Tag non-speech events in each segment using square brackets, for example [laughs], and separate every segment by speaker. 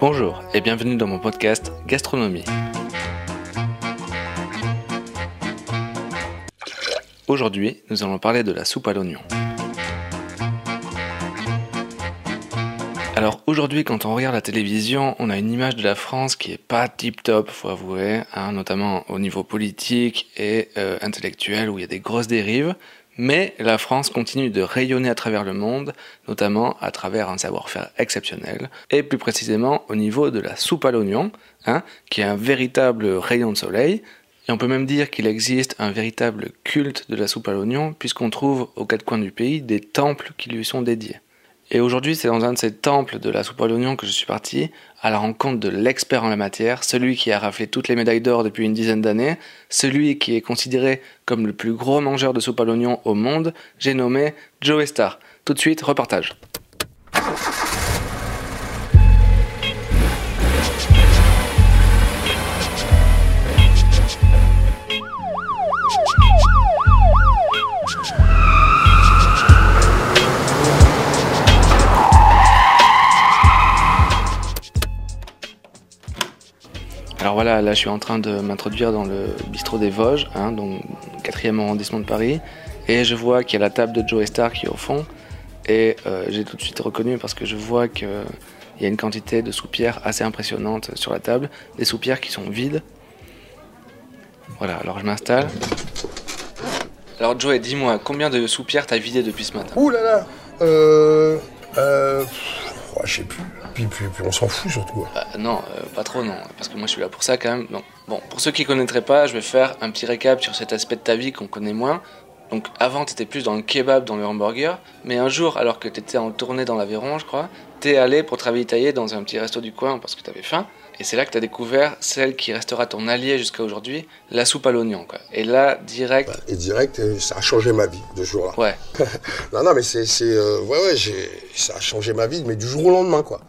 Speaker 1: Bonjour et bienvenue dans mon podcast Gastronomie. Aujourd'hui, nous allons parler de la soupe à l'oignon. Alors aujourd'hui, quand on regarde la télévision, on a une image de la France qui est pas tip top, faut avouer, hein, notamment au niveau politique et euh, intellectuel où il y a des grosses dérives. Mais la France continue de rayonner à travers le monde, notamment à travers un savoir-faire exceptionnel, et plus précisément au niveau de la soupe à l'oignon, hein, qui est un véritable rayon de soleil. Et on peut même dire qu'il existe un véritable culte de la soupe à l'oignon, puisqu'on trouve aux quatre coins du pays des temples qui lui sont dédiés. Et aujourd'hui, c'est dans un de ces temples de la soupe à l'oignon que je suis parti, à la rencontre de l'expert en la matière, celui qui a raflé toutes les médailles d'or depuis une dizaine d'années, celui qui est considéré comme le plus gros mangeur de soupe à l'oignon au monde, j'ai nommé Joe Star. Tout de suite, reportage. Alors voilà, là je suis en train de m'introduire dans le bistrot des Vosges, hein, donc 4e arrondissement de Paris, et je vois qu'il y a la table de Joe Star qui est au fond, et euh, j'ai tout de suite reconnu parce que je vois qu'il y a une quantité de soupières assez impressionnante sur la table, des soupières qui sont vides. Voilà, alors je m'installe. Alors Joe, dis-moi, combien de soupières t'as vidé depuis ce matin?
Speaker 2: Ouh là là Euh. Euh. oh, je sais plus. Puis, puis, puis on s'en fout surtout.
Speaker 1: Bah, non, euh, pas trop non, parce que moi je suis là pour ça quand même. Donc, bon, pour ceux qui connaîtraient pas, je vais faire un petit récap sur cet aspect de ta vie qu'on connaît moins. Donc avant, t'étais plus dans le kebab, dans le hamburger, mais un jour, alors que t'étais en tournée dans l'Aveyron, je crois, t'es allé pour travailler tailler dans un petit resto du coin parce que t'avais faim. Et c'est là que t'as découvert celle qui restera ton allié jusqu'à aujourd'hui, la soupe à l'oignon, quoi. Et là, direct.
Speaker 2: Et direct, euh, ça a changé ma vie de ce jour-là.
Speaker 1: Ouais. [laughs]
Speaker 2: non, non, mais c'est. c'est, euh, ouais, ouais, j'ai, ça a changé ma vie, mais du jour au lendemain, quoi.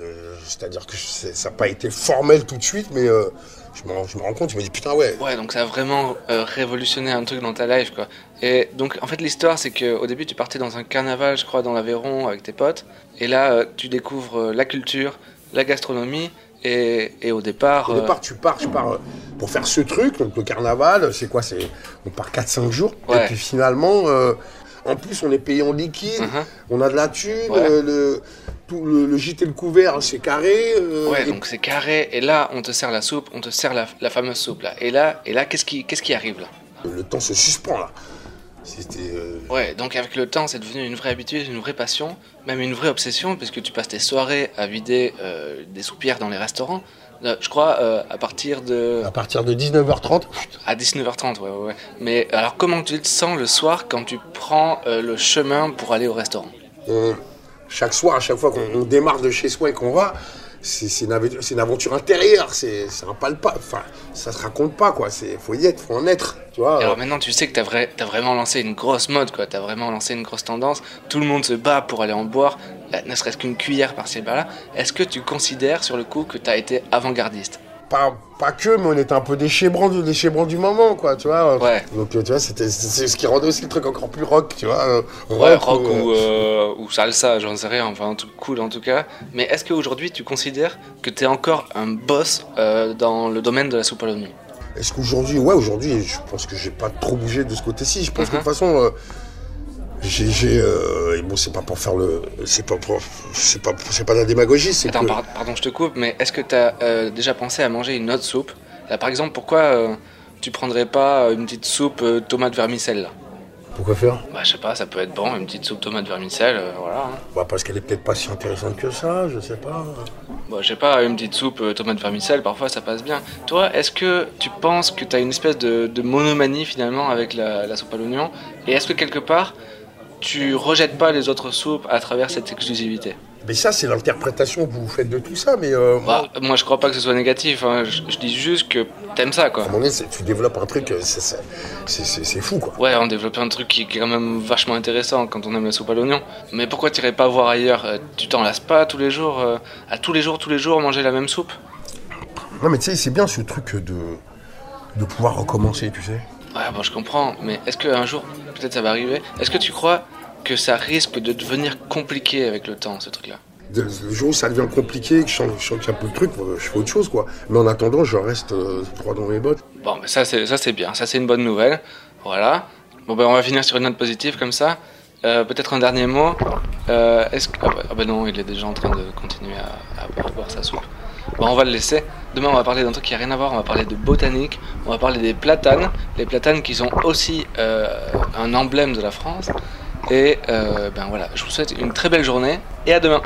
Speaker 2: Euh, C'est-à-dire que ça n'a pas été formel tout de suite, mais euh, je, me, rends- je me rends compte, je me dis putain, ouais.
Speaker 1: Ouais, donc ça a vraiment euh, révolutionné un truc dans ta life, quoi. Et donc, en fait, l'histoire, c'est qu'au début, tu partais dans un carnaval, je crois, dans l'Aveyron avec tes potes. Et là, tu découvres la culture, la gastronomie. Et, et au départ.
Speaker 2: Au
Speaker 1: euh,
Speaker 2: départ, tu pars, je pars pour faire ce truc, donc le carnaval, c'est quoi c'est, On part 4-5 jours,
Speaker 1: Ouais.
Speaker 2: et puis finalement, euh, en plus, on est payé en liquide,
Speaker 1: Mhm.
Speaker 2: on a de la thune,
Speaker 1: Ouais.
Speaker 2: euh, le, tout le, le gîte et le couvert, c'est carré. euh,
Speaker 1: Ouais,
Speaker 2: et
Speaker 1: donc c'est carré. Et là, on te sert la soupe, on te sert la, la fameuse soupe, là. Et là, et là qu'est-ce qui, qu'est-ce qui arrive, là?
Speaker 2: Le temps se suspend là. C'était. euh,
Speaker 1: Ouais, donc avec le temps, c'est devenu une vraie habitude, une vraie passion, même une vraie obsession, puisque tu passes tes soirées à vider euh, des soupières dans les restaurants. Je crois euh, à partir de.
Speaker 2: à partir de 19h30,
Speaker 1: À 19h30, ouais, ouais, ouais. Mais alors, comment tu te sens le soir quand tu prends le chemin pour aller au restaurant?
Speaker 2: Chaque soir, à chaque fois qu'on on démarre de chez soi et qu'on va, c'est une, aventure- intérieure, c'est un palpable. Enfin, ça se raconte pas quoi. C'est faut y être, faut en être, tu vois.
Speaker 1: Alors maintenant, tu sais que t'as vrai, vraiment lancé une grosse mode, quoi. T'as vraiment lancé une grosse tendance. Tout le monde se bat pour aller en boire, euh, ne serait-ce qu'une cuillère par-ci par-là. Est-ce que tu considères sur le coup que t'as été avant-gardiste?
Speaker 2: Pas, pas que, mais on était un peu des chébrans du, des chébrans du moment, quoi, tu vois.
Speaker 1: Ouais.
Speaker 2: Donc, euh, tu vois, c'était c'est ce qui rendait aussi le truc encore plus rock, tu vois. euh,
Speaker 1: Ouais, rock ou, euh, ou salsa, j'en sais rien, enfin un truc cool en tout cas. Mais est-ce qu'aujourd'hui tu considères que t'es encore un boss euh, dans le domaine de la soupe à l'oignon
Speaker 2: Est-ce qu'aujourd'hui, ouais, aujourd'hui, je pense que j'ai pas trop bougé de ce côté-ci. Je pense que de toute façon, euh, j'ai, euh, et bon, c'est pas pour faire le, c'est pas pour, c'est pas, c'est pas de la démagogie, c'est
Speaker 1: Attends,
Speaker 2: que,
Speaker 1: par- pardon, je te coupe, mais est-ce que tu as déjà pensé à manger une autre soupe? Là, Par exemple, pourquoi euh, tu prendrais pas une petite soupe euh, tomate vermicelle là?
Speaker 2: Pourquoi faire?
Speaker 1: Bah, je sais pas, ça peut être bon, une petite soupe tomate vermicelle, euh, voilà. hein.
Speaker 2: Bah parce qu'elle est peut-être pas si intéressante que ça, je sais pas.
Speaker 1: Bon, je sais pas, une petite soupe euh, tomate vermicelle, parfois ça passe bien. Toi, est-ce que tu penses que tu as une espèce de, de monomanie finalement avec la, la soupe à l'oignon? Et est-ce que quelque part, tu rejettes pas les autres soupes à travers cette exclusivité
Speaker 2: Mais ça, c'est l'interprétation que vous faites de tout ça, mais euh, moi,
Speaker 1: bah, Moi, je crois pas que ce soit négatif, hein. je, je dis juste que t'aimes ça, quoi.
Speaker 2: à un moment donné, tu développes un truc, euh, c'est, fou, quoi.
Speaker 1: Ouais, on développe un truc qui, qui est quand même vachement intéressant quand on aime la soupe à l'oignon. Mais pourquoi t'irais pas voir ailleurs Euh, Tu t'en lasses pas tous les jours, euh, à tous les jours, tous les jours manger la même soupe?
Speaker 2: Non, mais tu sais, c'est bien ce truc de, de pouvoir recommencer, tu sais.
Speaker 1: Ouais, bon, je comprends, mais est-ce qu'un jour, peut-être ça va arriver, est-ce que tu crois que ça risque de devenir compliqué avec le temps, ce truc-là
Speaker 2: le jour où ça devient compliqué, que je a un peu de truc, euh, je fais autre chose, quoi. Mais en attendant, je reste euh, droit dans mes bottes.
Speaker 1: Bon, mais ça c'est ça c'est bien, ça c'est une bonne nouvelle. Voilà. Bon ben on va finir sur une note positive comme ça. Euh, Peut-être un dernier mot. Euh, Est-ce que ah bah non, il est déjà en train de continuer à, à boire, boire sa soupe. Bon, on va le laisser. Demain, on va parler d'un truc qui a rien à voir. On va parler de botanique. On va parler des platanes. Les platanes qui sont aussi un emblème de la France. Et euh, ben voilà, je vous souhaite une très belle journée et à demain.